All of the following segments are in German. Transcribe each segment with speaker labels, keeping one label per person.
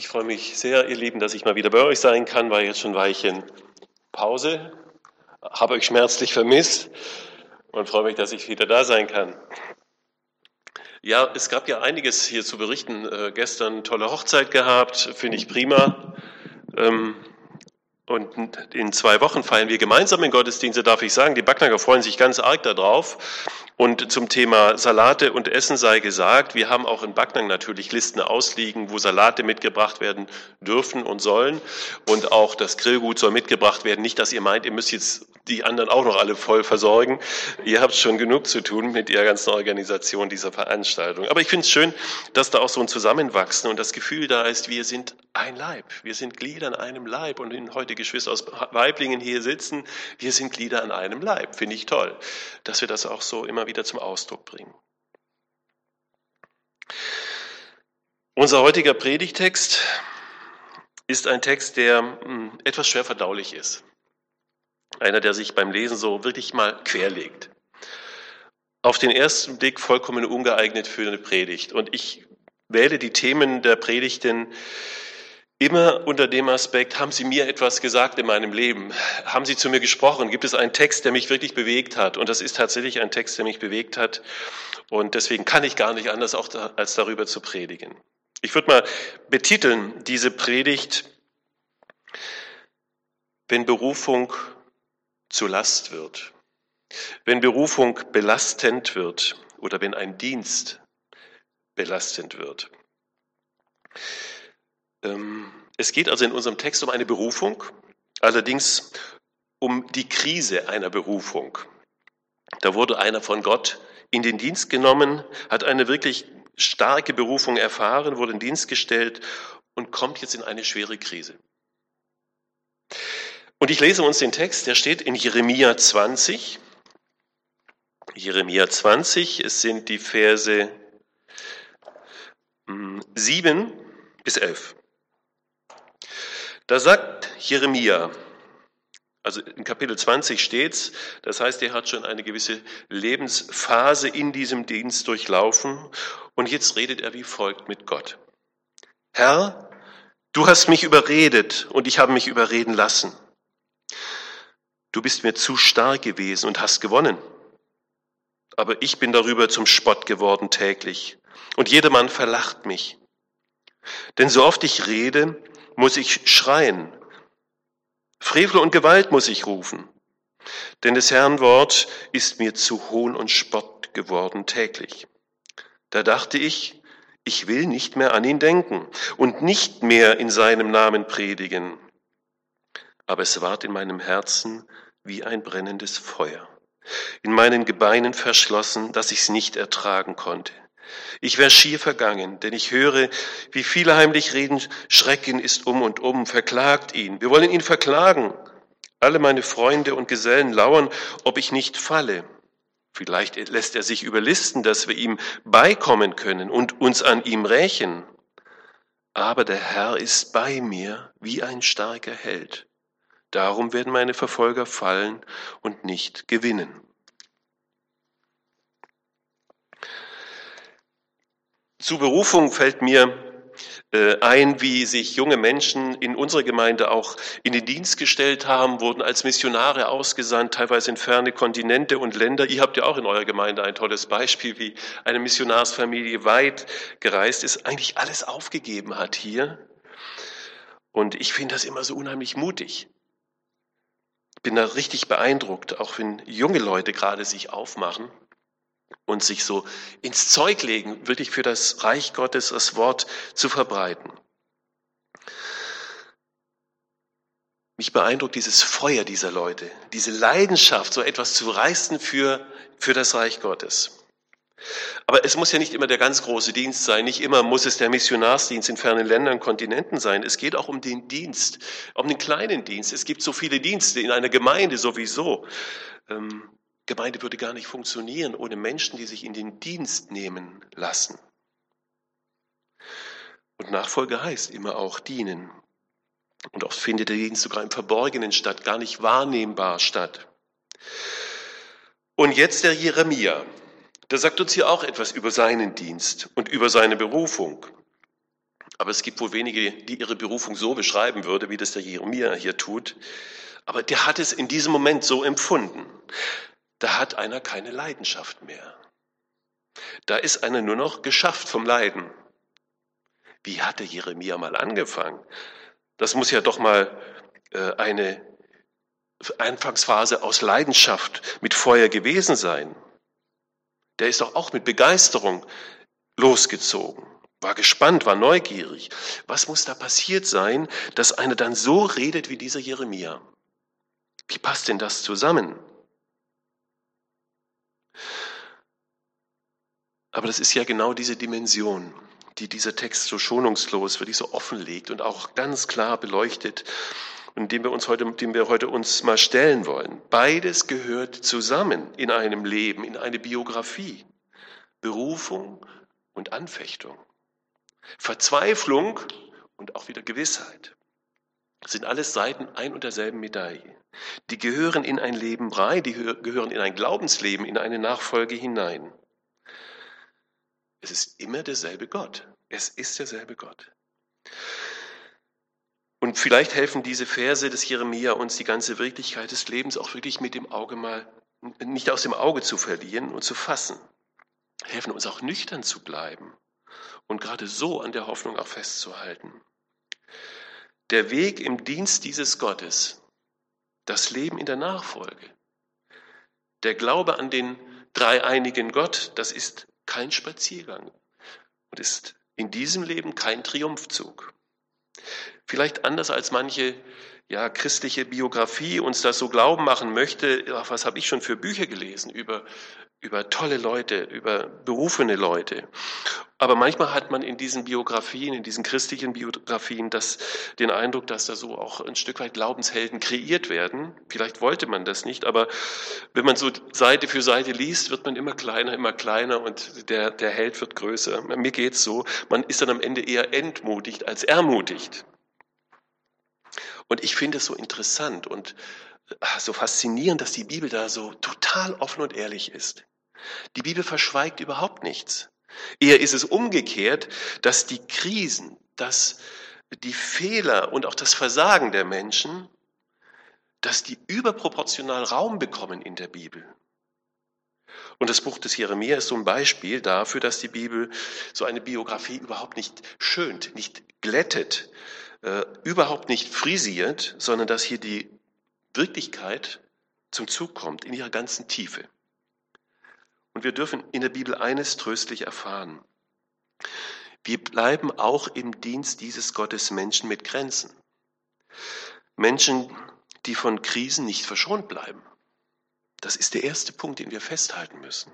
Speaker 1: Ich freue mich sehr, ihr Lieben, dass ich mal wieder bei euch sein kann. War jetzt schon ein Weilchen Pause, habe euch schmerzlich vermisst und freue mich, dass ich wieder da sein kann. Ja, es gab ja einiges hier zu berichten. Äh, gestern tolle Hochzeit gehabt, finde ich prima. Ähm, und in zwei Wochen feiern wir gemeinsam in Gottesdienste, darf ich sagen. Die Backnager freuen sich ganz arg darauf. Und zum Thema Salate und Essen sei gesagt, wir haben auch in Backnang natürlich Listen ausliegen, wo Salate mitgebracht werden dürfen und sollen. Und auch das Grillgut soll mitgebracht werden. Nicht, dass ihr meint, ihr müsst jetzt die anderen auch noch alle voll versorgen. Ihr habt schon genug zu tun mit der ganzen Organisation dieser Veranstaltung. Aber ich finde es schön, dass da auch so ein Zusammenwachsen und das Gefühl da ist, wir sind ein Leib. Wir sind Glieder an einem Leib. Und wenn heute Geschwister aus Weiblingen hier sitzen, wir sind Glieder an einem Leib. Finde ich toll, dass wir das auch so immer wieder zum Ausdruck bringen. Unser heutiger Predigtext ist ein Text, der hm, etwas schwer verdaulich ist. Einer, der sich beim Lesen so wirklich mal querlegt. Auf den ersten Blick vollkommen ungeeignet für eine Predigt. Und ich wähle die Themen der Predigten Immer unter dem Aspekt, haben Sie mir etwas gesagt in meinem Leben? Haben Sie zu mir gesprochen? Gibt es einen Text, der mich wirklich bewegt hat? Und das ist tatsächlich ein Text, der mich bewegt hat. Und deswegen kann ich gar nicht anders, auch da, als darüber zu predigen. Ich würde mal betiteln diese Predigt, wenn Berufung zu Last wird, wenn Berufung belastend wird oder wenn ein Dienst belastend wird. Ähm, es geht also in unserem Text um eine Berufung, allerdings um die Krise einer Berufung. Da wurde einer von Gott in den Dienst genommen, hat eine wirklich starke Berufung erfahren, wurde in Dienst gestellt und kommt jetzt in eine schwere Krise. Und ich lese uns den Text, der steht in Jeremia 20. Jeremia 20, es sind die Verse 7 hm, bis 11. Da sagt Jeremia, also in Kapitel 20 steht's, das heißt, er hat schon eine gewisse Lebensphase in diesem Dienst durchlaufen und jetzt redet er wie folgt mit Gott. Herr, du hast mich überredet und ich habe mich überreden lassen. Du bist mir zu stark gewesen und hast gewonnen. Aber ich bin darüber zum Spott geworden täglich und jedermann verlacht mich. Denn so oft ich rede, muss ich schreien. Frevel und Gewalt muss ich rufen. Denn des Herrn Wort ist mir zu Hohn und Spott geworden täglich. Da dachte ich, ich will nicht mehr an ihn denken und nicht mehr in seinem Namen predigen. Aber es ward in meinem Herzen wie ein brennendes Feuer, in meinen Gebeinen verschlossen, dass ich's nicht ertragen konnte. Ich wäre schier vergangen, denn ich höre, wie viele heimlich reden, Schrecken ist um und um, verklagt ihn. Wir wollen ihn verklagen. Alle meine Freunde und Gesellen lauern, ob ich nicht falle. Vielleicht lässt er sich überlisten, dass wir ihm beikommen können und uns an ihm rächen. Aber der Herr ist bei mir wie ein starker Held. Darum werden meine Verfolger fallen und nicht gewinnen. Zu Berufung fällt mir äh, ein, wie sich junge Menschen in unserer Gemeinde auch in den Dienst gestellt haben, wurden als Missionare ausgesandt, teilweise in ferne Kontinente und Länder. Ihr habt ja auch in eurer Gemeinde ein tolles Beispiel, wie eine Missionarsfamilie weit gereist ist, eigentlich alles aufgegeben hat hier. Und ich finde das immer so unheimlich mutig. Ich bin da richtig beeindruckt, auch wenn junge Leute gerade sich aufmachen und sich so ins Zeug legen, wirklich für das Reich Gottes das Wort zu verbreiten. Mich beeindruckt dieses Feuer dieser Leute, diese Leidenschaft, so etwas zu reißen für, für das Reich Gottes. Aber es muss ja nicht immer der ganz große Dienst sein, nicht immer muss es der Missionarsdienst in fernen Ländern, Kontinenten sein. Es geht auch um den Dienst, um den kleinen Dienst. Es gibt so viele Dienste in einer Gemeinde sowieso. Ähm, Gemeinde würde gar nicht funktionieren ohne Menschen, die sich in den Dienst nehmen lassen. Und Nachfolge heißt immer auch dienen. Und oft findet der Dienst sogar im Verborgenen statt, gar nicht wahrnehmbar statt. Und jetzt der Jeremia. Der sagt uns hier auch etwas über seinen Dienst und über seine Berufung. Aber es gibt wohl wenige, die ihre Berufung so beschreiben würde, wie das der Jeremia hier tut. Aber der hat es in diesem Moment so empfunden. Da hat einer keine Leidenschaft mehr. Da ist einer nur noch geschafft vom Leiden. Wie hat der Jeremia mal angefangen? Das muss ja doch mal äh, eine Anfangsphase aus Leidenschaft mit Feuer gewesen sein. Der ist doch auch mit Begeisterung losgezogen, war gespannt, war neugierig. Was muss da passiert sein, dass einer dann so redet wie dieser Jeremia? Wie passt denn das zusammen? Aber das ist ja genau diese Dimension, die dieser Text so schonungslos, wirklich so offenlegt und auch ganz klar beleuchtet und dem wir uns heute, dem wir heute uns mal stellen wollen. Beides gehört zusammen in einem Leben, in eine Biografie. Berufung und Anfechtung. Verzweiflung und auch wieder Gewissheit. Sind alles Seiten ein und derselben Medaille. Die gehören in ein Leben rein, die gehören in ein Glaubensleben, in eine Nachfolge hinein. Es ist immer derselbe Gott. Es ist derselbe Gott. Und vielleicht helfen diese Verse des Jeremia uns, die ganze Wirklichkeit des Lebens auch wirklich mit dem Auge mal, nicht aus dem Auge zu verlieren und zu fassen. Helfen uns auch nüchtern zu bleiben und gerade so an der Hoffnung auch festzuhalten. Der Weg im Dienst dieses Gottes, das Leben in der Nachfolge, der Glaube an den dreieinigen Gott, das ist kein Spaziergang und ist in diesem Leben kein Triumphzug. Vielleicht anders als manche ja, christliche Biografie uns das so glauben machen möchte, ach, was habe ich schon für Bücher gelesen über, über tolle Leute, über berufene Leute. Aber manchmal hat man in diesen Biografien, in diesen christlichen Biografien, das, den Eindruck, dass da so auch ein Stück weit Glaubenshelden kreiert werden. Vielleicht wollte man das nicht, aber wenn man so Seite für Seite liest, wird man immer kleiner, immer kleiner und der, der Held wird größer. Mir geht's so. Man ist dann am Ende eher entmutigt als ermutigt. Und ich finde es so interessant und ah, so faszinierend, dass die Bibel da so total offen und ehrlich ist. Die Bibel verschweigt überhaupt nichts. Eher ist es umgekehrt, dass die Krisen, dass die Fehler und auch das Versagen der Menschen, dass die überproportional Raum bekommen in der Bibel. Und das Buch des Jeremia ist so ein Beispiel dafür, dass die Bibel so eine Biografie überhaupt nicht schönt, nicht glättet, äh, überhaupt nicht frisiert, sondern dass hier die Wirklichkeit zum Zug kommt in ihrer ganzen Tiefe. Und wir dürfen in der Bibel eines tröstlich erfahren. Wir bleiben auch im Dienst dieses Gottes Menschen mit Grenzen. Menschen, die von Krisen nicht verschont bleiben. Das ist der erste Punkt, den wir festhalten müssen.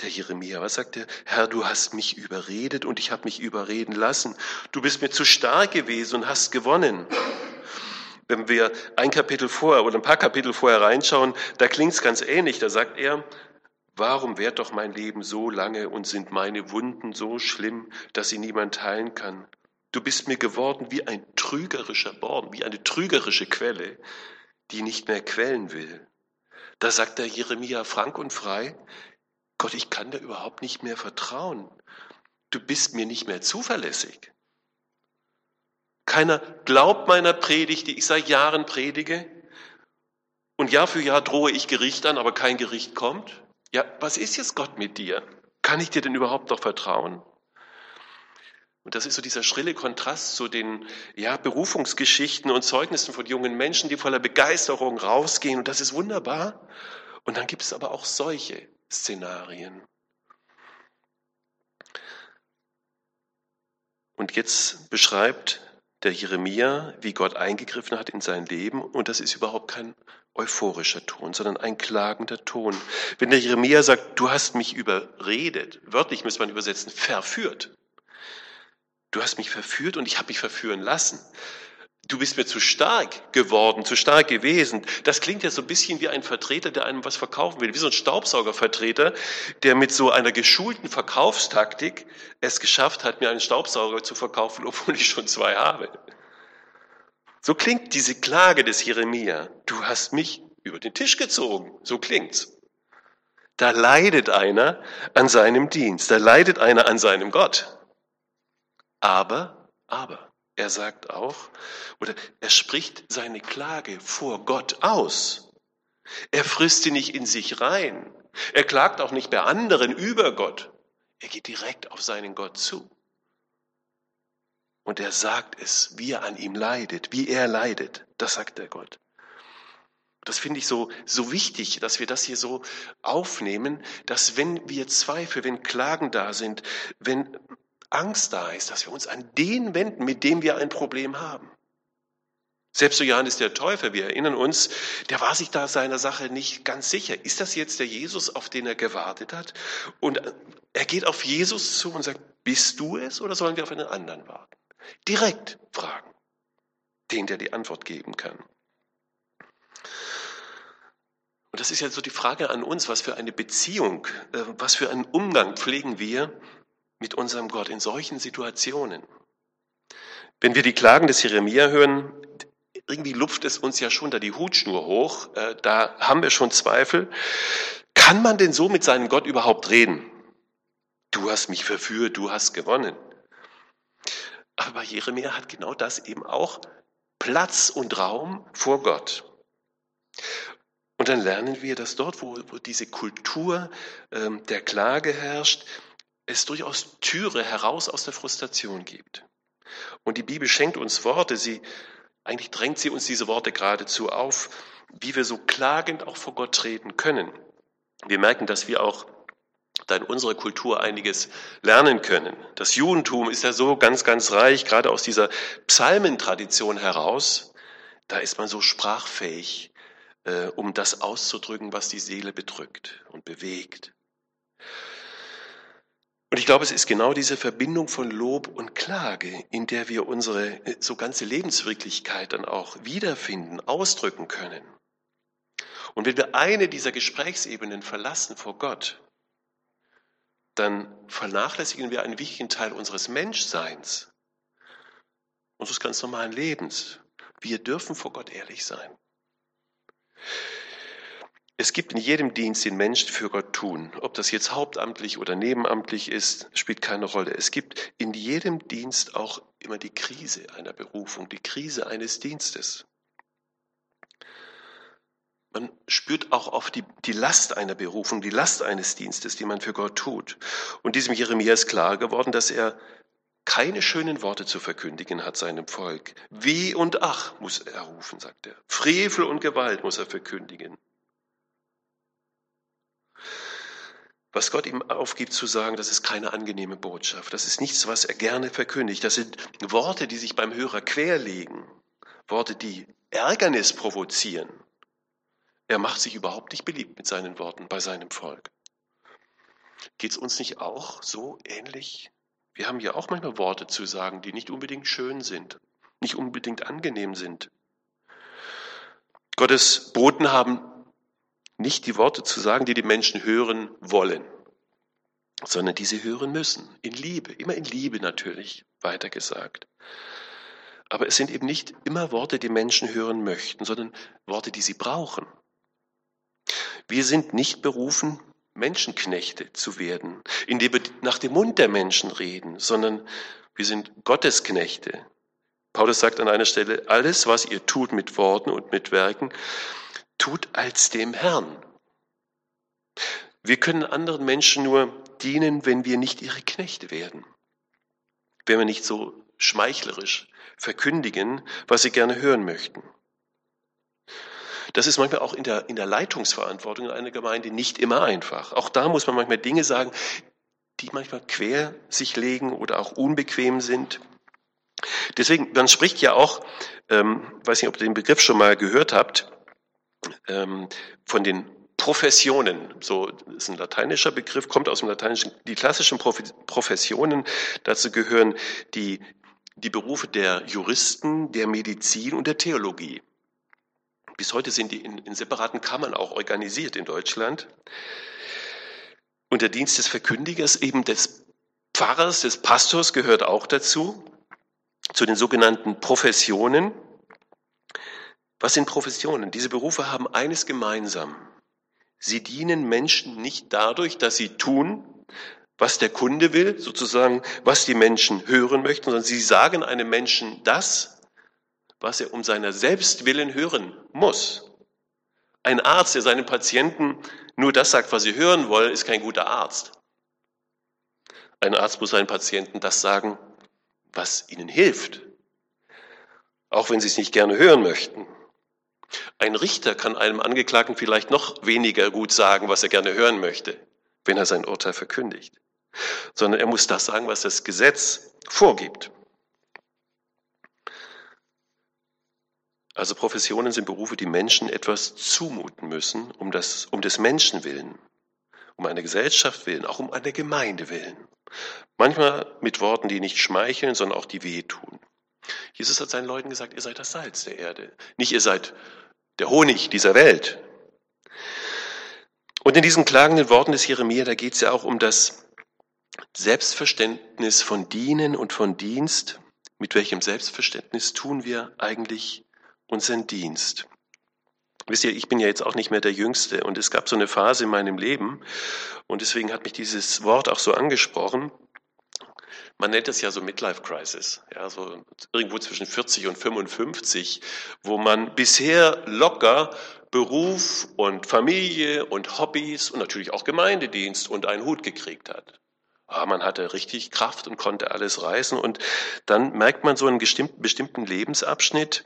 Speaker 1: Der Jeremia, was sagt er? Herr, du hast mich überredet und ich habe mich überreden lassen. Du bist mir zu stark gewesen und hast gewonnen. Wenn wir ein Kapitel vorher oder ein paar Kapitel vorher reinschauen, da klingt es ganz ähnlich. Da sagt er, warum währt doch mein Leben so lange und sind meine Wunden so schlimm, dass sie niemand teilen kann? Du bist mir geworden wie ein trügerischer Born, wie eine trügerische Quelle, die nicht mehr quellen will. Da sagt der Jeremia frank und frei, Gott, ich kann dir überhaupt nicht mehr vertrauen. Du bist mir nicht mehr zuverlässig. Keiner glaubt meiner Predigt, die ich seit Jahren predige. Und Jahr für Jahr drohe ich Gericht an, aber kein Gericht kommt. Ja, was ist jetzt Gott mit dir? Kann ich dir denn überhaupt noch vertrauen? Und das ist so dieser schrille Kontrast zu den ja, Berufungsgeschichten und Zeugnissen von jungen Menschen, die voller Begeisterung rausgehen. Und das ist wunderbar. Und dann gibt es aber auch solche, Szenarien. Und jetzt beschreibt der Jeremia, wie Gott eingegriffen hat in sein Leben. Und das ist überhaupt kein euphorischer Ton, sondern ein klagender Ton. Wenn der Jeremia sagt, du hast mich überredet, wörtlich müsste man übersetzen, verführt. Du hast mich verführt und ich habe mich verführen lassen du bist mir zu stark geworden, zu stark gewesen. Das klingt ja so ein bisschen wie ein Vertreter, der einem was verkaufen will, wie so ein Staubsaugervertreter, der mit so einer geschulten Verkaufstaktik es geschafft hat, mir einen Staubsauger zu verkaufen, obwohl ich schon zwei habe. So klingt diese Klage des Jeremia. Du hast mich über den Tisch gezogen. So klingt's. Da leidet einer an seinem Dienst, da leidet einer an seinem Gott. Aber, aber, er sagt auch, oder er spricht seine Klage vor Gott aus. Er frisst sie nicht in sich rein. Er klagt auch nicht bei anderen über Gott. Er geht direkt auf seinen Gott zu. Und er sagt es, wie er an ihm leidet, wie er leidet. Das sagt der Gott. Das finde ich so, so wichtig, dass wir das hier so aufnehmen, dass wenn wir Zweifel, wenn Klagen da sind, wenn Angst da ist, dass wir uns an den wenden, mit dem wir ein Problem haben. Selbst so Johannes der Täufer, wir erinnern uns, der war sich da seiner Sache nicht ganz sicher. Ist das jetzt der Jesus, auf den er gewartet hat? Und er geht auf Jesus zu und sagt, bist du es oder sollen wir auf einen anderen warten? Direkt fragen. Den, der die Antwort geben kann. Und das ist ja so die Frage an uns, was für eine Beziehung, äh, was für einen Umgang pflegen wir mit unserem Gott in solchen Situationen. Wenn wir die Klagen des Jeremia hören, irgendwie lupft es uns ja schon da die Hutschnur hoch, äh, da haben wir schon Zweifel. Kann man denn so mit seinem Gott überhaupt reden? Du hast mich verführt, du hast gewonnen. Aber Jeremia hat genau das eben auch Platz und Raum vor Gott. Und dann lernen wir, dass dort, wo, wo diese Kultur ähm, der Klage herrscht, es durchaus Türe heraus aus der Frustration gibt. Und die Bibel schenkt uns Worte, sie, eigentlich drängt sie uns diese Worte geradezu auf, wie wir so klagend auch vor Gott treten können. Wir merken, dass wir auch da in unserer Kultur einiges lernen können. Das Judentum ist ja so ganz, ganz reich, gerade aus dieser Psalmentradition heraus. Da ist man so sprachfähig äh, um das auszudrücken, was die Seele bedrückt und bewegt. Und ich glaube, es ist genau diese Verbindung von Lob und Klage, in der wir unsere äh, so ganze Lebenswirklichkeit dann auch wiederfinden, ausdrücken können. Und wenn wir eine dieser Gesprächsebenen verlassen vor Gott, dann vernachlässigen wir einen wichtigen Teil unseres Menschseins, unseres ganz normalen Lebens. Wir dürfen vor Gott ehrlich sein. Es gibt in jedem Dienst den Menschen für Gott tun. Ob das jetzt hauptamtlich oder nebenamtlich ist, spielt keine Rolle. Es gibt in jedem Dienst auch immer die Krise einer Berufung, die Krise eines Dienstes. Man spürt auch oft die, die Last einer Berufung, die Last eines Dienstes, die man für Gott tut. Und diesem Jeremia ist klar geworden, dass er keine schönen Worte zu verkündigen hat seinem Volk. Weh und Ach muss er rufen, sagt er. Frevel und Gewalt muss er verkündigen. Was Gott ihm aufgibt zu sagen, das ist keine angenehme Botschaft. Das ist nichts, was er gerne verkündigt. Das sind Worte, die sich beim Hörer querlegen. Worte, die Ärgernis provozieren. Er macht sich überhaupt nicht beliebt mit seinen Worten bei seinem Volk. Geht es uns nicht auch so ähnlich? Wir haben ja auch manchmal Worte zu sagen, die nicht unbedingt schön sind, nicht unbedingt angenehm sind. Gottes Boten haben nicht die Worte zu sagen, die die Menschen hören wollen, sondern die sie hören müssen. In Liebe, immer in Liebe natürlich, weitergesagt. Aber es sind eben nicht immer Worte, die Menschen hören möchten, sondern Worte, die sie brauchen. Wir sind nicht berufen, Menschenknechte zu werden, indem wir nach dem Mund der Menschen reden, sondern wir sind Gottesknechte. Paulus sagt an einer Stelle, alles, was ihr tut mit Worten und mit Werken, tut als dem Herrn. Wir können anderen Menschen nur dienen, wenn wir nicht ihre Knechte werden, wenn wir nicht so schmeichlerisch verkündigen, was sie gerne hören möchten. Das ist manchmal auch in der, in der Leitungsverantwortung in einer Gemeinde nicht immer einfach. Auch da muss man manchmal Dinge sagen, die manchmal quer sich legen oder auch unbequem sind. Deswegen, man spricht ja auch, ähm, weiß nicht, ob ihr den Begriff schon mal gehört habt, ähm, von den Professionen, so ist ein lateinischer Begriff, kommt aus dem Lateinischen, die klassischen Professionen, dazu gehören die, die Berufe der Juristen, der Medizin und der Theologie. Bis heute sind die in, in separaten Kammern auch organisiert in Deutschland. Und der Dienst des Verkündigers, eben des Pfarrers, des Pastors gehört auch dazu, zu den sogenannten Professionen. Was sind Professionen? Diese Berufe haben eines gemeinsam. Sie dienen Menschen nicht dadurch, dass sie tun, was der Kunde will, sozusagen, was die Menschen hören möchten, sondern sie sagen einem Menschen das, was er um seiner selbst willen hören muss. Ein Arzt, der seinen Patienten nur das sagt, was sie hören wollen, ist kein guter Arzt. Ein Arzt muss seinen Patienten das sagen, was ihnen hilft, auch wenn sie es nicht gerne hören möchten. Ein Richter kann einem Angeklagten vielleicht noch weniger gut sagen, was er gerne hören möchte, wenn er sein Urteil verkündigt, sondern er muss das sagen, was das Gesetz vorgibt. Also Professionen sind Berufe, die Menschen etwas zumuten müssen, um, das, um des Menschen willen, um eine Gesellschaft willen, auch um eine Gemeinde willen. Manchmal mit Worten, die nicht schmeicheln, sondern auch die wehtun. Jesus hat seinen Leuten gesagt, ihr seid das Salz der Erde. Nicht ihr seid der Honig dieser Welt. Und in diesen klagenden Worten des Jeremia, da geht es ja auch um das Selbstverständnis von Dienen und von Dienst. Mit welchem Selbstverständnis tun wir eigentlich unseren Dienst? Wisst ihr, ich bin ja jetzt auch nicht mehr der Jüngste und es gab so eine Phase in meinem Leben und deswegen hat mich dieses Wort auch so angesprochen. Man nennt es ja so Midlife Crisis, ja, so irgendwo zwischen 40 und 55, wo man bisher locker Beruf und Familie und Hobbys und natürlich auch Gemeindedienst und einen Hut gekriegt hat. Ah, man hatte richtig Kraft und konnte alles reißen. Und dann merkt man so einen bestimmten Lebensabschnitt,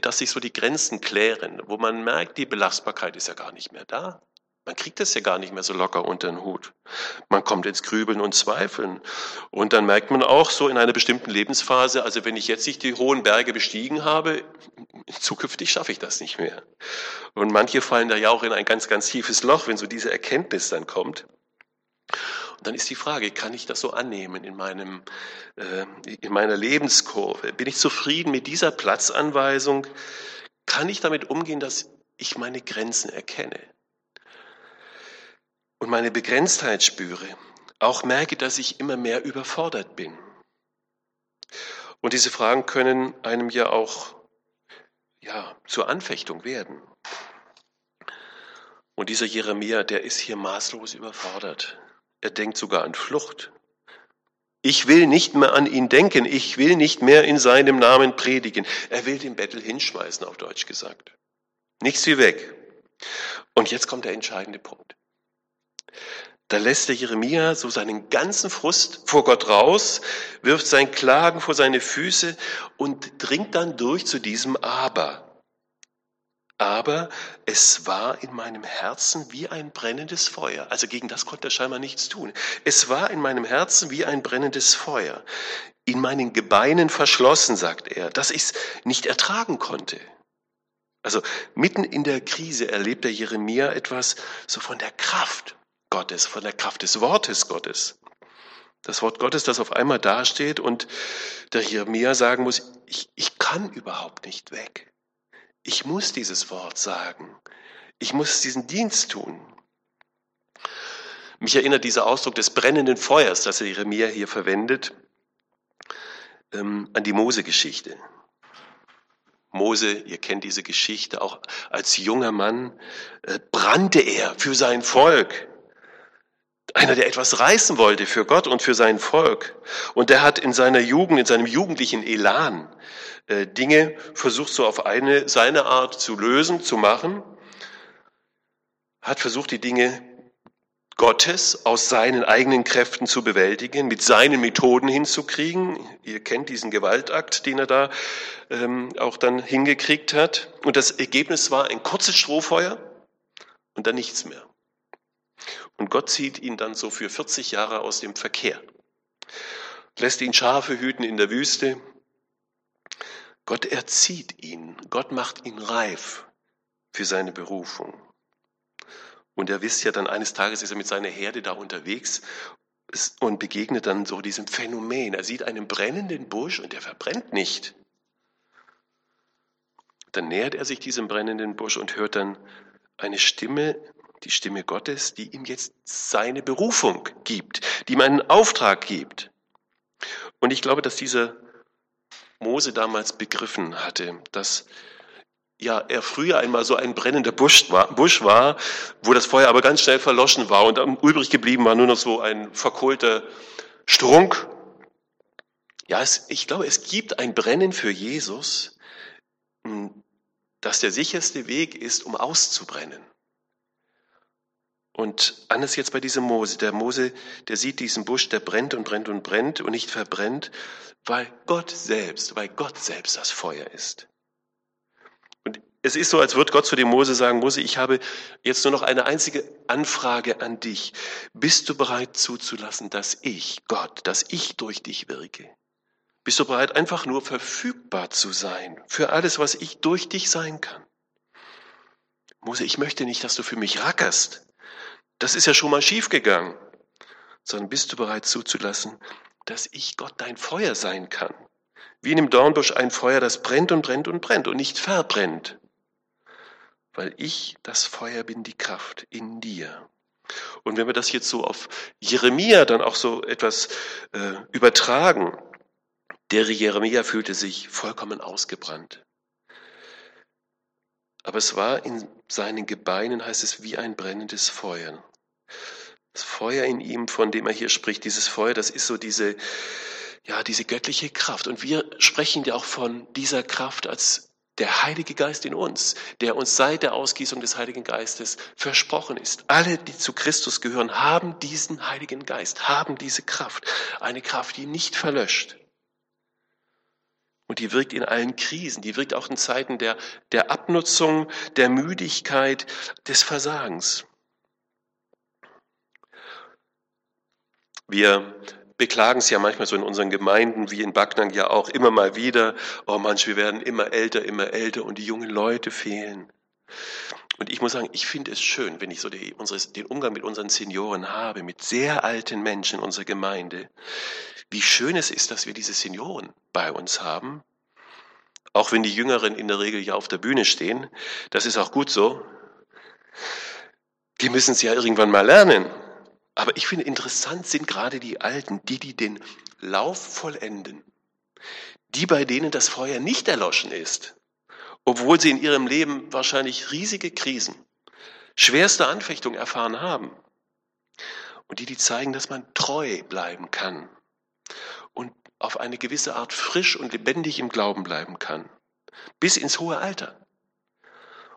Speaker 1: dass sich so die Grenzen klären, wo man merkt, die Belastbarkeit ist ja gar nicht mehr da. Man kriegt das ja gar nicht mehr so locker unter den Hut. Man kommt ins Grübeln und Zweifeln. Und dann merkt man auch so in einer bestimmten Lebensphase, also wenn ich jetzt nicht die hohen Berge bestiegen habe, zukünftig schaffe ich das nicht mehr. Und manche fallen da ja auch in ein ganz, ganz tiefes Loch, wenn so diese Erkenntnis dann kommt. Und dann ist die Frage, kann ich das so annehmen in, meinem, äh, in meiner Lebenskurve? Bin ich zufrieden mit dieser Platzanweisung? Kann ich damit umgehen, dass ich meine Grenzen erkenne und meine Begrenztheit spüre? Auch merke, dass ich immer mehr überfordert bin. Und diese Fragen können einem ja auch ja, zur Anfechtung werden. Und dieser Jeremia, der ist hier maßlos überfordert. Er denkt sogar an Flucht. Ich will nicht mehr an ihn denken. Ich will nicht mehr in seinem Namen predigen. Er will den Bettel hinschmeißen, auf Deutsch gesagt. Nichts wie weg. Und jetzt kommt der entscheidende Punkt. Da lässt der Jeremia so seinen ganzen Frust vor Gott raus, wirft sein Klagen vor seine Füße und dringt dann durch zu diesem Aber. Aber es war in meinem Herzen wie ein brennendes Feuer. Also gegen das konnte er scheinbar nichts tun. Es war in meinem Herzen wie ein brennendes Feuer. In meinen Gebeinen verschlossen, sagt er, dass ich es nicht ertragen konnte. Also mitten in der Krise erlebt der Jeremia etwas so von der Kraft Gottes, von der Kraft des Wortes Gottes. Das Wort Gottes, das auf einmal dasteht und der Jeremia sagen muss, ich, ich kann überhaupt nicht weg. Ich muss dieses Wort sagen. Ich muss diesen Dienst tun. Mich erinnert dieser Ausdruck des brennenden Feuers, das Jeremia hier verwendet, ähm, an die Mose-Geschichte. Mose, ihr kennt diese Geschichte, auch als junger Mann äh, brannte er für sein Volk. Einer, der etwas reißen wollte für Gott und für sein Volk. Und der hat in seiner Jugend, in seinem jugendlichen Elan, äh, Dinge versucht so auf eine, seine Art zu lösen, zu machen, hat versucht, die Dinge Gottes aus seinen eigenen Kräften zu bewältigen, mit seinen Methoden hinzukriegen. Ihr kennt diesen Gewaltakt, den er da ähm, auch dann hingekriegt hat. Und das Ergebnis war ein kurzes Strohfeuer und dann nichts mehr. Und Gott zieht ihn dann so für 40 Jahre aus dem Verkehr, lässt ihn Schafe hüten in der Wüste, Gott erzieht ihn, Gott macht ihn reif für seine Berufung. Und er wisst ja dann, eines Tages ist er mit seiner Herde da unterwegs und begegnet dann so diesem Phänomen. Er sieht einen brennenden Busch und der verbrennt nicht. Dann nähert er sich diesem brennenden Busch und hört dann eine Stimme, die Stimme Gottes, die ihm jetzt seine Berufung gibt, die ihm einen Auftrag gibt. Und ich glaube, dass dieser Mose damals begriffen hatte, dass ja, er früher einmal so ein brennender Busch war, Busch war, wo das Feuer aber ganz schnell verloschen war und übrig geblieben war nur noch so ein verkohlter Strunk. Ja, es, ich glaube, es gibt ein Brennen für Jesus, hm, das der sicherste Weg ist, um auszubrennen. Und anders jetzt bei diesem Mose. Der Mose, der sieht diesen Busch, der brennt und brennt und brennt und nicht verbrennt, weil Gott selbst, weil Gott selbst das Feuer ist. Und es ist so, als würde Gott zu dem Mose sagen, Mose, ich habe jetzt nur noch eine einzige Anfrage an dich. Bist du bereit zuzulassen, dass ich, Gott, dass ich durch dich wirke? Bist du bereit, einfach nur verfügbar zu sein für alles, was ich durch dich sein kann? Mose, ich möchte nicht, dass du für mich rackerst. Das ist ja schon mal schiefgegangen. Sondern bist du bereit zuzulassen, dass ich Gott dein Feuer sein kann? Wie in dem Dornbusch ein Feuer, das brennt und brennt und brennt und nicht verbrennt. Weil ich das Feuer bin, die Kraft in dir. Und wenn wir das jetzt so auf Jeremia dann auch so etwas äh, übertragen, der Jeremia fühlte sich vollkommen ausgebrannt. Aber es war in seinen Gebeinen, heißt es, wie ein brennendes Feuer. Das Feuer in ihm, von dem er hier spricht, dieses Feuer, das ist so diese, ja, diese göttliche Kraft. Und wir sprechen ja auch von dieser Kraft als der Heilige Geist in uns, der uns seit der Ausgießung des Heiligen Geistes versprochen ist. Alle, die zu Christus gehören, haben diesen Heiligen Geist, haben diese Kraft. Eine Kraft, die nicht verlöscht. Und die wirkt in allen Krisen, die wirkt auch in Zeiten der, der Abnutzung, der Müdigkeit, des Versagens. Wir beklagen es ja manchmal so in unseren Gemeinden, wie in Backnang ja auch immer mal wieder, oh manch, wir werden immer älter, immer älter und die jungen Leute fehlen. Und ich muss sagen, ich finde es schön, wenn ich so die, unseres, den Umgang mit unseren Senioren habe, mit sehr alten Menschen in unserer Gemeinde. Wie schön es ist, dass wir diese Senioren bei uns haben. Auch wenn die Jüngeren in der Regel ja auf der Bühne stehen. Das ist auch gut so. Die müssen es ja irgendwann mal lernen. Aber ich finde interessant sind gerade die Alten, die, die den Lauf vollenden. Die, bei denen das Feuer nicht erloschen ist obwohl sie in ihrem Leben wahrscheinlich riesige Krisen, schwerste Anfechtungen erfahren haben. Und die, die zeigen, dass man treu bleiben kann und auf eine gewisse Art frisch und lebendig im Glauben bleiben kann, bis ins hohe Alter.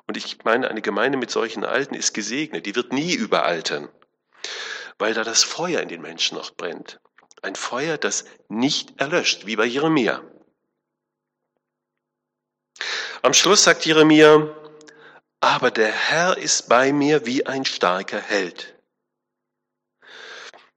Speaker 1: Und ich meine, eine Gemeinde mit solchen Alten ist gesegnet, die wird nie überaltern, weil da das Feuer in den Menschen noch brennt. Ein Feuer, das nicht erlöscht, wie bei Jeremia. Am Schluss sagt Jeremia, aber der Herr ist bei mir wie ein starker Held.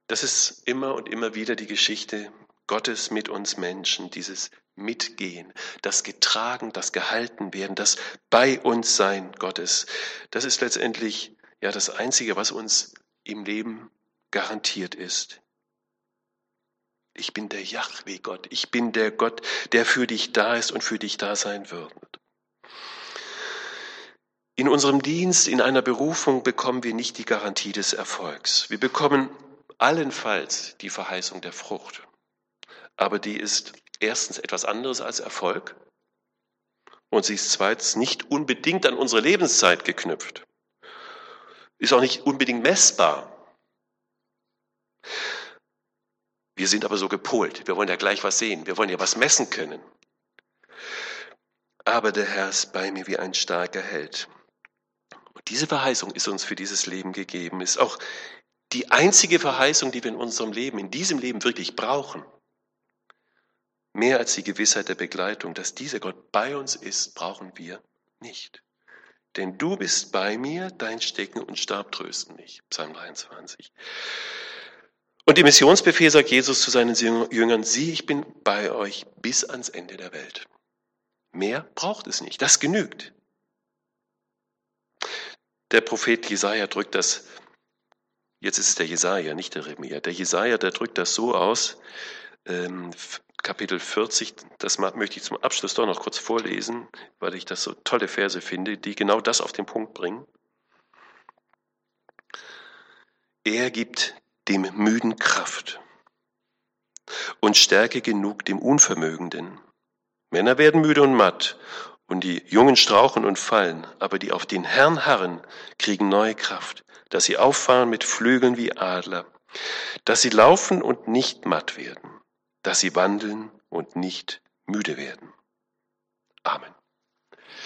Speaker 1: Das ist immer und immer wieder die Geschichte Gottes mit uns Menschen, dieses Mitgehen, das Getragen, das Gehalten werden, das Bei uns Sein Gottes. Das ist letztendlich ja das Einzige, was uns im Leben garantiert ist. Ich bin der Yahweh Gott, ich bin der Gott, der für dich da ist und für dich da sein wird. In unserem Dienst, in einer Berufung bekommen wir nicht die Garantie des Erfolgs. Wir bekommen allenfalls die Verheißung der Frucht. Aber die ist erstens etwas anderes als Erfolg und sie ist zweitens nicht unbedingt an unsere Lebenszeit geknüpft. Ist auch nicht unbedingt messbar. Wir sind aber so gepolt. Wir wollen ja gleich was sehen. Wir wollen ja was messen können. Aber der Herr ist bei mir wie ein starker Held. Diese Verheißung ist uns für dieses Leben gegeben, ist auch die einzige Verheißung, die wir in unserem Leben, in diesem Leben wirklich brauchen. Mehr als die Gewissheit der Begleitung, dass dieser Gott bei uns ist, brauchen wir nicht. Denn du bist bei mir, dein Stecken und Stab trösten mich. Psalm 23. Und im Missionsbefehl sagt Jesus zu seinen Jüngern, sieh, ich bin bei euch bis ans Ende der Welt. Mehr braucht es nicht. Das genügt. Der Prophet Jesaja drückt das, jetzt ist es der Jesaja, nicht der Remia. Der Jesaja, der drückt das so aus, ähm, Kapitel 40, das möchte ich zum Abschluss doch noch kurz vorlesen, weil ich das so tolle Verse finde, die genau das auf den Punkt bringen. Er gibt dem Müden Kraft und Stärke genug dem Unvermögenden. Männer werden müde und matt Und die Jungen strauchen und fallen, aber die auf den Herrn harren, kriegen neue Kraft, dass sie auffahren mit Flügeln wie Adler, dass sie laufen und nicht matt werden, dass sie wandeln und nicht müde werden. Amen.